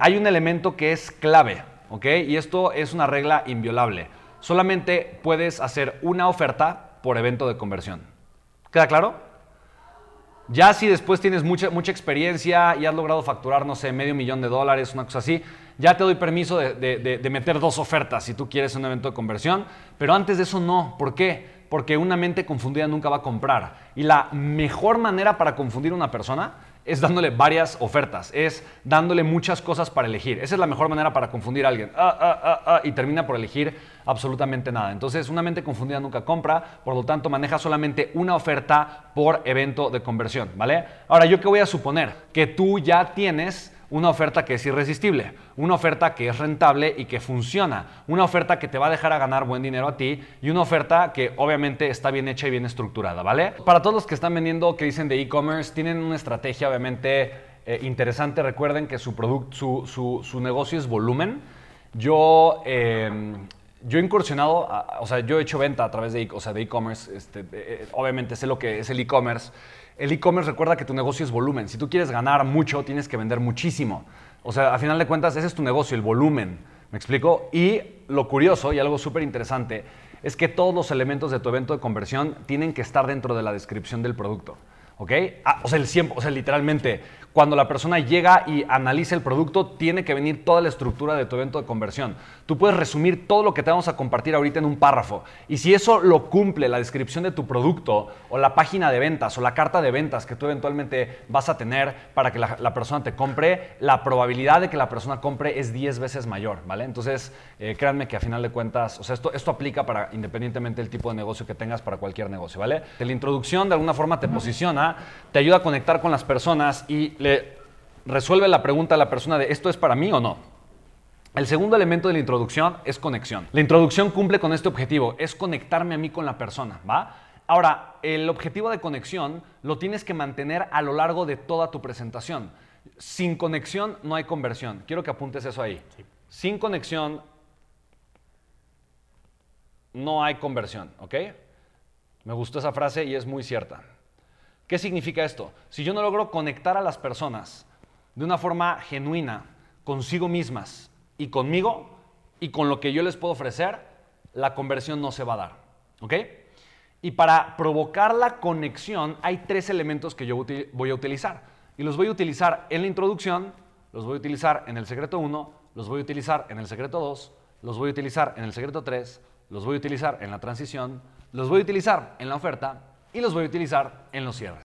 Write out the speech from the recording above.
hay un elemento que es clave, ¿ok? Y esto es una regla inviolable. Solamente puedes hacer una oferta por evento de conversión. ¿Queda claro? Ya si después tienes mucha, mucha experiencia y has logrado facturar, no sé, medio millón de dólares, una cosa así, ya te doy permiso de, de- meter dos ofertas si tú quieres un evento de conversión, pero antes de eso no. ¿Por qué? Porque una mente confundida nunca va a comprar. Y la mejor manera para confundir a una persona es dándole varias ofertas, es dándole muchas cosas para elegir. Esa es la mejor manera para confundir a alguien. Ah, ah, ah, ah, y termina por elegir absolutamente nada. Entonces, una mente confundida nunca compra, por lo tanto, maneja solamente una oferta por evento de conversión, ¿vale? Ahora, ¿yo qué voy a suponer? Que tú ya tienes una oferta que es irresistible, una oferta que es rentable y que funciona, una oferta que te va a dejar a ganar buen dinero a ti y una oferta que obviamente está bien hecha y bien estructurada, ¿vale? Para todos los que están vendiendo, que dicen de e-commerce, tienen una estrategia obviamente eh, interesante. Recuerden que su, product- su, su- su negocio es volumen. Yo, eh, yo he incursionado, o sea, yo he hecho venta a través de e- o sea, e-commerce. este, eh, obviamente sé lo que es el e-commerce. El e-commerce recuerda que tu negocio es volumen. Si tú quieres ganar mucho, tienes que vender muchísimo. O sea, a final de cuentas, ese es tu negocio, el volumen. ¿Me explico? Y lo curioso y algo súper interesante es que todos los elementos de tu evento de conversión tienen que estar dentro de la descripción del producto. ¿Ok? Ah, o sea, el 100, o sea, literalmente, cuando la persona llega y analiza el producto, tiene que venir toda la estructura de tu evento de conversión. Tú puedes resumir todo lo que te vamos a compartir ahorita en un párrafo. Y si eso lo cumple la descripción de tu producto, o la página de ventas, o la carta de ventas que tú eventualmente vas a tener para que la, la persona te compre, la probabilidad de que la persona compre es 10 veces mayor, ¿vale? Entonces, eh, créanme que a final de cuentas, o sea, esto, esto aplica para independientemente del tipo de negocio que tengas para cualquier negocio, ¿vale? La introducción de alguna forma te posiciona, te ayuda a conectar con las personas y le resuelve la pregunta a la persona de ¿esto es para mí o no? El segundo elemento de la introducción es conexión. La introducción cumple con este objetivo, es conectarme a mí con la persona, ¿va? Ahora, el objetivo de conexión lo tienes que mantener a lo largo de toda tu presentación. Sin conexión no hay conversión. Quiero que apuntes eso ahí. Sin conexión no hay conversión, ¿ok? Me gustó esa frase y es muy cierta. ¿Qué significa esto? Si yo no logro conectar a las personas de una forma genuina, consigo mismas y conmigo y con lo que yo les puedo ofrecer, la conversión no se va a dar. ¿Ok? Y para provocar la conexión hay tres elementos que yo voy a utilizar. Y los voy a utilizar en la introducción, los voy a utilizar en el secreto 1, los voy a utilizar en el secreto 2, los voy a utilizar en el secreto 3, los voy a utilizar en la transición, los voy a utilizar en la oferta y los voy a utilizar en los cierres.